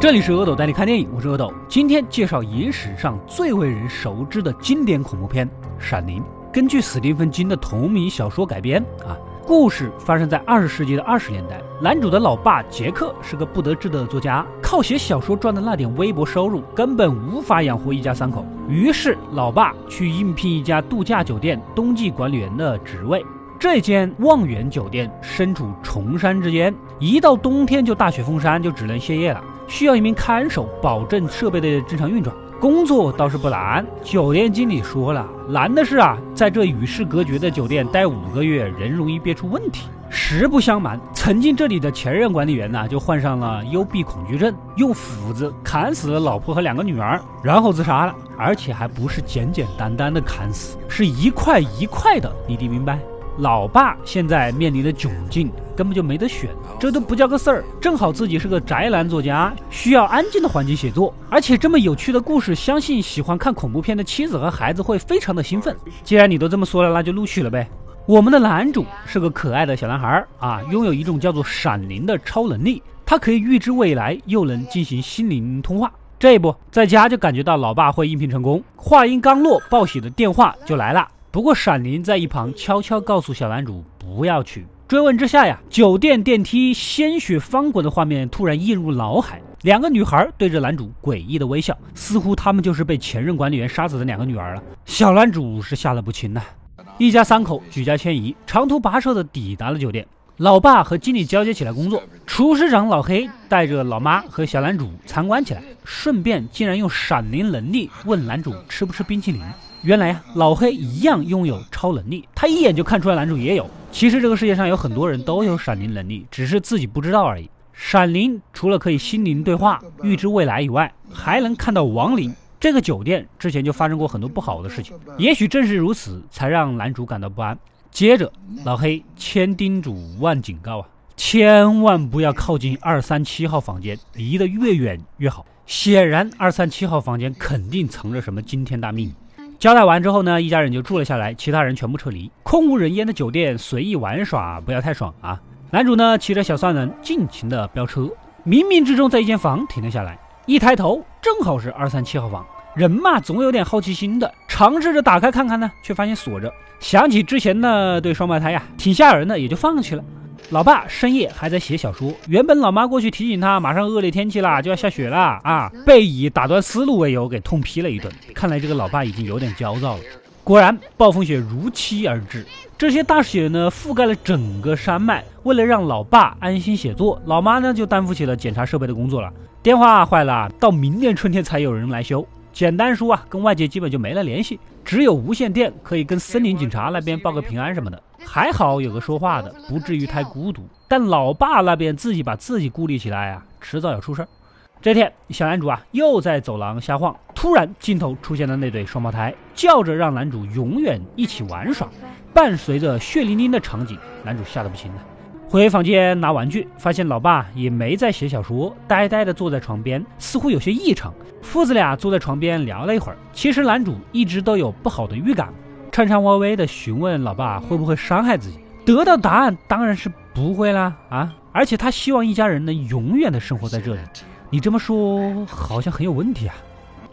这里是阿斗带你看电影，我是阿斗。今天介绍影史上最为人熟知的经典恐怖片《闪灵》，根据史蒂芬金的同名小说改编啊。故事发生在二十世纪的二十年代，男主的老爸杰克是个不得志的作家，靠写小说赚的那点微薄收入根本无法养活一家三口。于是，老爸去应聘一家度假酒店冬季管理员的职位。这间望远酒店身处崇山之间，一到冬天就大雪封山，就只能歇业了。需要一名看守，保证设备的正常运转。工作倒是不难，酒店经理说了，难的是啊，在这与世隔绝的酒店待五个月，人容易憋出问题。实不相瞒，曾经这里的前任管理员呢，就患上了幽闭恐惧症，用斧子砍死了老婆和两个女儿，然后自杀了，而且还不是简简单单的砍死，是一块一块的，你得明白。老爸现在面临的窘境根本就没得选，这都不叫个事儿。正好自己是个宅男作家，需要安静的环境写作，而且这么有趣的故事，相信喜欢看恐怖片的妻子和孩子会非常的兴奋。既然你都这么说了，那就录取了呗。我们的男主是个可爱的小男孩啊，拥有一种叫做闪灵的超能力，他可以预知未来，又能进行心灵通话。这一步在家就感觉到老爸会应聘成功。话音刚落，报喜的电话就来了。不过，闪灵在一旁悄悄告诉小男主不要去。追问之下呀，酒店电梯鲜血翻滚的画面突然映入脑海。两个女孩对着男主诡异的微笑，似乎他们就是被前任管理员杀死的两个女儿了。小男主是吓得不轻呐。一家三口举家迁移，长途跋涉的抵达了酒店。老爸和经理交接起来工作，厨师长老黑带着老妈和小男主参观起来，顺便竟然用闪灵能力问男主吃不吃冰淇淋。原来呀，老黑一样拥有超能力，他一眼就看出来男主也有。其实这个世界上有很多人都有闪灵能力，只是自己不知道而已。闪灵除了可以心灵对话、预知未来以外，还能看到亡灵。这个酒店之前就发生过很多不好的事情，也许正是如此，才让男主感到不安。接着，老黑千叮嘱万警告啊，千万不要靠近二三七号房间，离得越远越好。显然，二三七号房间肯定藏着什么惊天大秘密。交代完之后呢，一家人就住了下来，其他人全部撤离。空无人烟的酒店，随意玩耍不要太爽啊！男主呢，骑着小三轮尽情的飙车，冥冥之中在一间房停了下来，一抬头正好是二三七号房。人嘛，总有点好奇心的，尝试着打开看看呢，却发现锁着。想起之前那对双胞胎呀，挺吓人的，也就放弃了。老爸深夜还在写小说，原本老妈过去提醒他，马上恶劣天气啦，就要下雪了啊，被以打断思路为由给痛批了一顿。看来这个老爸已经有点焦躁了。果然，暴风雪如期而至，这些大雪呢覆盖了整个山脉。为了让老爸安心写作，老妈呢就担负起了检查设备的工作了。电话坏了，到明年春天才有人来修。简单说啊，跟外界基本就没了联系，只有无线电可以跟森林警察那边报个平安什么的。还好有个说话的，不至于太孤独。但老爸那边自己把自己孤立起来啊，迟早要出事儿。这天，小男主啊又在走廊瞎晃，突然镜头出现了那对双胞胎，叫着让男主永远一起玩耍。伴随着血淋淋的场景，男主吓得不轻了。回房间拿玩具，发现老爸也没在写小说，呆呆地坐在床边，似乎有些异常。父子俩坐在床边聊了一会儿。其实男主一直都有不好的预感，颤颤巍巍地询问老爸会不会伤害自己。得到答案当然是不会啦啊！而且他希望一家人能永远的生活在这里。你这么说好像很有问题啊。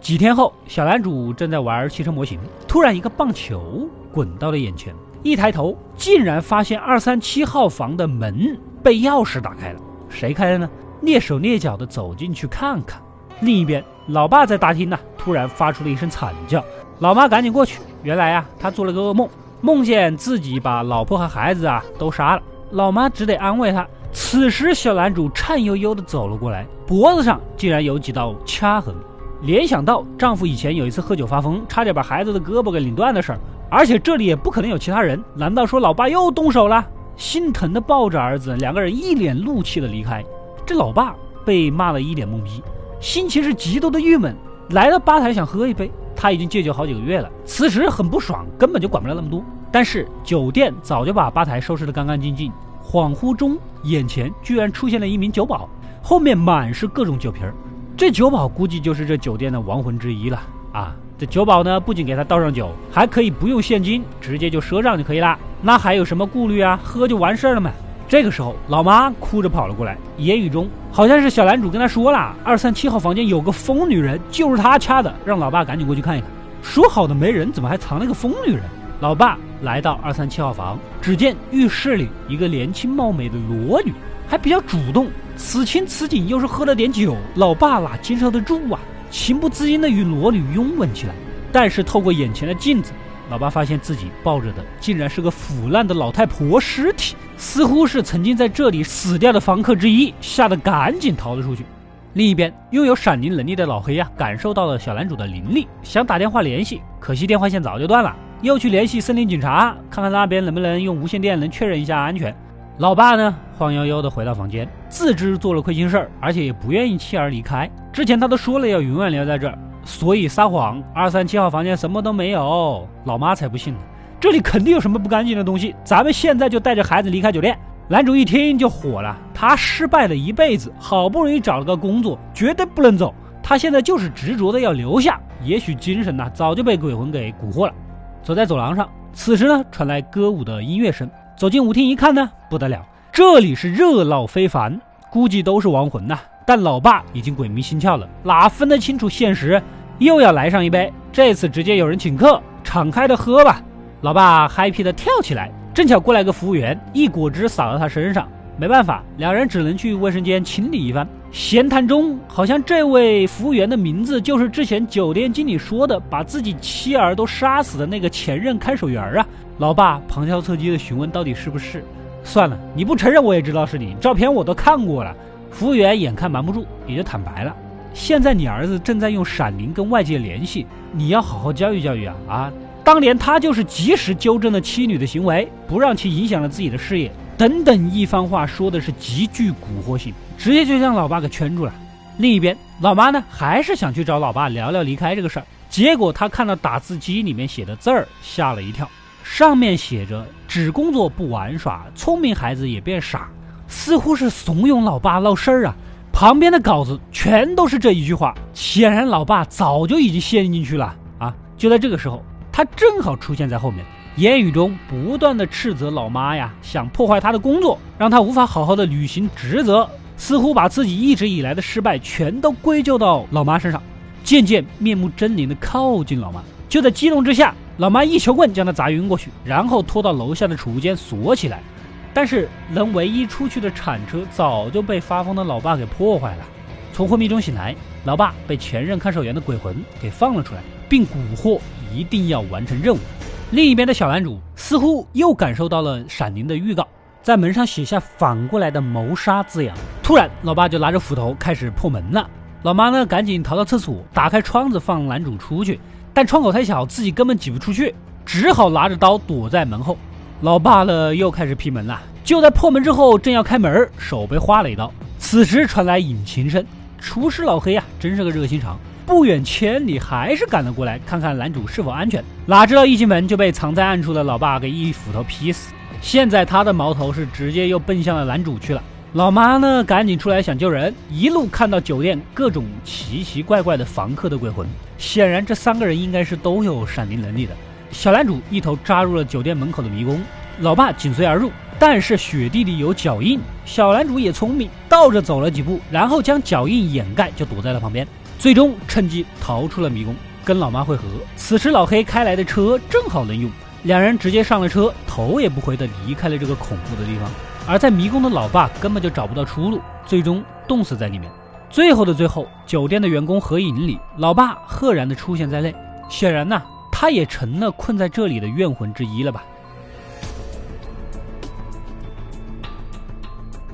几天后，小男主正在玩汽车模型，突然一个棒球滚到了眼前。一抬头，竟然发现二三七号房的门被钥匙打开了。谁开的呢？蹑手蹑脚地走进去看看。另一边，老爸在大厅呢，突然发出了一声惨叫。老妈赶紧过去。原来啊，他做了个噩梦，梦见自己把老婆和孩子啊都杀了。老妈只得安慰他。此时，小男主颤悠悠地走了过来，脖子上竟然有几道掐痕。联想到丈夫以前有一次喝酒发疯，差点把孩子的胳膊给拧断的事儿。而且这里也不可能有其他人，难道说老爸又动手了？心疼的抱着儿子，两个人一脸怒气的离开。这老爸被骂了一脸懵逼，心情是极度的郁闷。来到吧台想喝一杯，他已经戒酒好几个月了，此时很不爽，根本就管不了那么多。但是酒店早就把吧台收拾得干干净净。恍惚中，眼前居然出现了一名酒保，后面满是各种酒瓶儿。这酒保估计就是这酒店的亡魂之一了啊！这酒保呢，不仅给他倒上酒，还可以不用现金，直接就赊账就可以了。那还有什么顾虑啊？喝就完事儿了嘛。这个时候，老妈哭着跑了过来，言语中好像是小男主跟他说了，二三七号房间有个疯女人，就是他掐的，让老爸赶紧过去看一看。说好的没人，怎么还藏了个疯女人？老爸来到二三七号房，只见浴室里一个年轻貌美的裸女，还比较主动。此情此景，又是喝了点酒，老爸哪经受得住啊？情不自禁地与裸女拥吻起来。但是透过眼前的镜子。老爸发现自己抱着的竟然是个腐烂的老太婆尸体，似乎是曾经在这里死掉的房客之一，吓得赶紧逃了出去。另一边，拥有闪灵能力的老黑呀，感受到了小男主的灵力，想打电话联系，可惜电话线早就断了。又去联系森林警察，看看那边能不能用无线电能确认一下安全。老爸呢，晃悠悠的回到房间，自知做了亏心事儿，而且也不愿意弃儿离开。之前他都说了要永远留在这儿。所以撒谎，二三七号房间什么都没有，老妈才不信呢。这里肯定有什么不干净的东西，咱们现在就带着孩子离开酒店。男主一听就火了，他失败了一辈子，好不容易找了个工作，绝对不能走。他现在就是执着的要留下，也许精神呢早就被鬼魂给蛊惑了。走在走廊上，此时呢传来歌舞的音乐声，走进舞厅一看呢，不得了，这里是热闹非凡，估计都是亡魂呐。但老爸已经鬼迷心窍了，哪分得清楚现实？又要来上一杯，这次直接有人请客，敞开的喝吧。老爸嗨皮的跳起来，正巧过来个服务员，一果汁洒到他身上。没办法，两人只能去卫生间清理一番。闲谈中，好像这位服务员的名字就是之前酒店经理说的，把自己妻儿都杀死的那个前任看守员啊。老爸旁敲侧击的询问到底是不是？算了，你不承认我也知道是你，照片我都看过了。服务员眼看瞒不住，也就坦白了。现在你儿子正在用闪灵跟外界联系，你要好好教育教育啊！啊，当年他就是及时纠正了妻女的行为，不让其影响了自己的事业，等等一番话说的是极具蛊惑性，直接就将老爸给圈住了。另一边，老妈呢还是想去找老爸聊聊离开这个事儿，结果他看到打字机里面写的字儿，吓了一跳，上面写着“只工作不玩耍，聪明孩子也变傻”。似乎是怂恿老爸闹事儿啊！旁边的稿子全都是这一句话，显然老爸早就已经陷进去了啊！就在这个时候，他正好出现在后面，言语中不断的斥责老妈呀，想破坏他的工作，让他无法好好的履行职责，似乎把自己一直以来的失败全都归咎到老妈身上，渐渐面目狰狞的靠近老妈。就在激动之下，老妈一球棍将他砸晕过去，然后拖到楼下的储物间锁起来。但是能唯一出去的铲车早就被发疯的老爸给破坏了。从昏迷中醒来，老爸被前任看守员的鬼魂给放了出来，并蛊惑一定要完成任务。另一边的小男主似乎又感受到了闪灵的预告，在门上写下反过来的谋杀字样。突然，老爸就拿着斧头开始破门了。老妈呢，赶紧逃到厕所，打开窗子放男主出去，但窗口太小，自己根本挤不出去，只好拿着刀躲在门后。老爸呢，又开始劈门了。就在破门之后，正要开门，手被划了一刀。此时传来引擎声，厨师老黑啊，真是个热心肠，不远千里还是赶了过来，看看男主是否安全。哪知道一进门就被藏在暗处的老爸给一斧头劈死。现在他的矛头是直接又奔向了男主去了。老妈呢，赶紧出来想救人，一路看到酒店各种奇奇怪怪的房客的鬼魂，显然这三个人应该是都有闪灵能力的。小男主一头扎入了酒店门口的迷宫，老爸紧随而入，但是雪地里有脚印，小男主也聪明，倒着走了几步，然后将脚印掩盖，就躲在了旁边，最终趁机逃出了迷宫，跟老妈会合。此时老黑开来的车正好能用，两人直接上了车，头也不回的离开了这个恐怖的地方。而在迷宫的老爸根本就找不到出路，最终冻死在里面。最后的最后，酒店的员工合影里，老爸赫然的出现在内，显然呢。他也成了困在这里的怨魂之一了吧？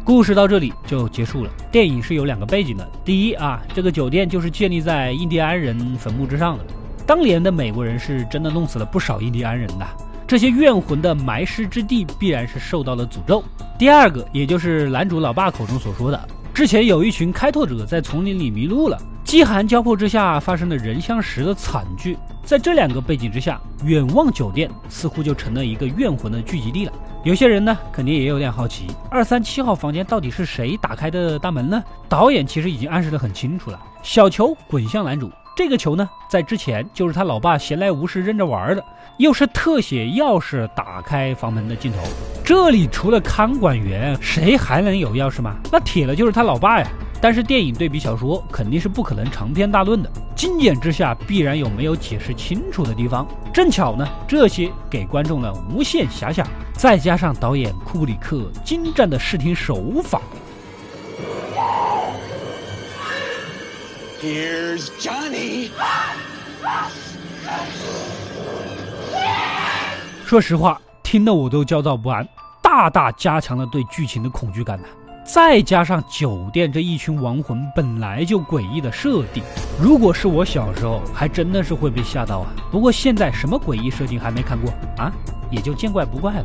故事到这里就结束了。电影是有两个背景的，第一啊，这个酒店就是建立在印第安人坟墓之上的。当年的美国人是真的弄死了不少印第安人的，这些怨魂的埋尸之地必然是受到了诅咒。第二个，也就是男主老爸口中所说的，之前有一群开拓者在丛林里迷路了。饥寒交迫之下发生的人相食的惨剧，在这两个背景之下，远望酒店似乎就成了一个怨魂的聚集地了。有些人呢，肯定也有点好奇，二三七号房间到底是谁打开的大门呢？导演其实已经暗示的很清楚了。小球滚向男主，这个球呢，在之前就是他老爸闲来无事扔着玩的，又是特写钥匙打开房门的镜头。这里除了看管员，谁还能有钥匙吗？那铁了就是他老爸呀。但是电影对比小说肯定是不可能长篇大论的，精简之下必然有没有解释清楚的地方。正巧呢，这些给观众了无限遐想，再加上导演库布里克精湛的视听手法。Here's Johnny。说实话，听得我都焦躁不安，大大加强了对剧情的恐惧感呢。再加上酒店这一群亡魂本来就诡异的设定，如果是我小时候，还真的是会被吓到啊。不过现在什么诡异设定还没看过啊，也就见怪不怪了。